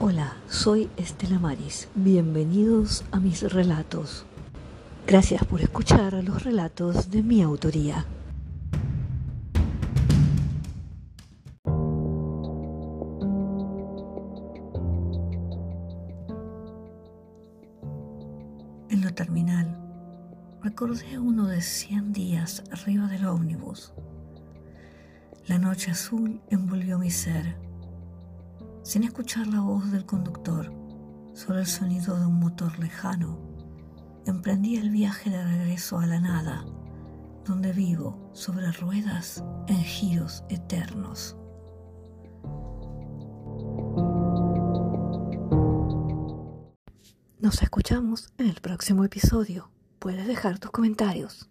Hola, soy Estela Maris. Bienvenidos a mis relatos. Gracias por escuchar los relatos de mi autoría. En lo terminal, recordé uno de 100 días arriba del ómnibus. La noche azul envolvió mi ser, sin escuchar la voz del conductor, solo el sonido de un motor lejano. Emprendí el viaje de regreso a la nada, donde vivo sobre ruedas en giros eternos. Nos escuchamos en el próximo episodio. Puedes dejar tus comentarios.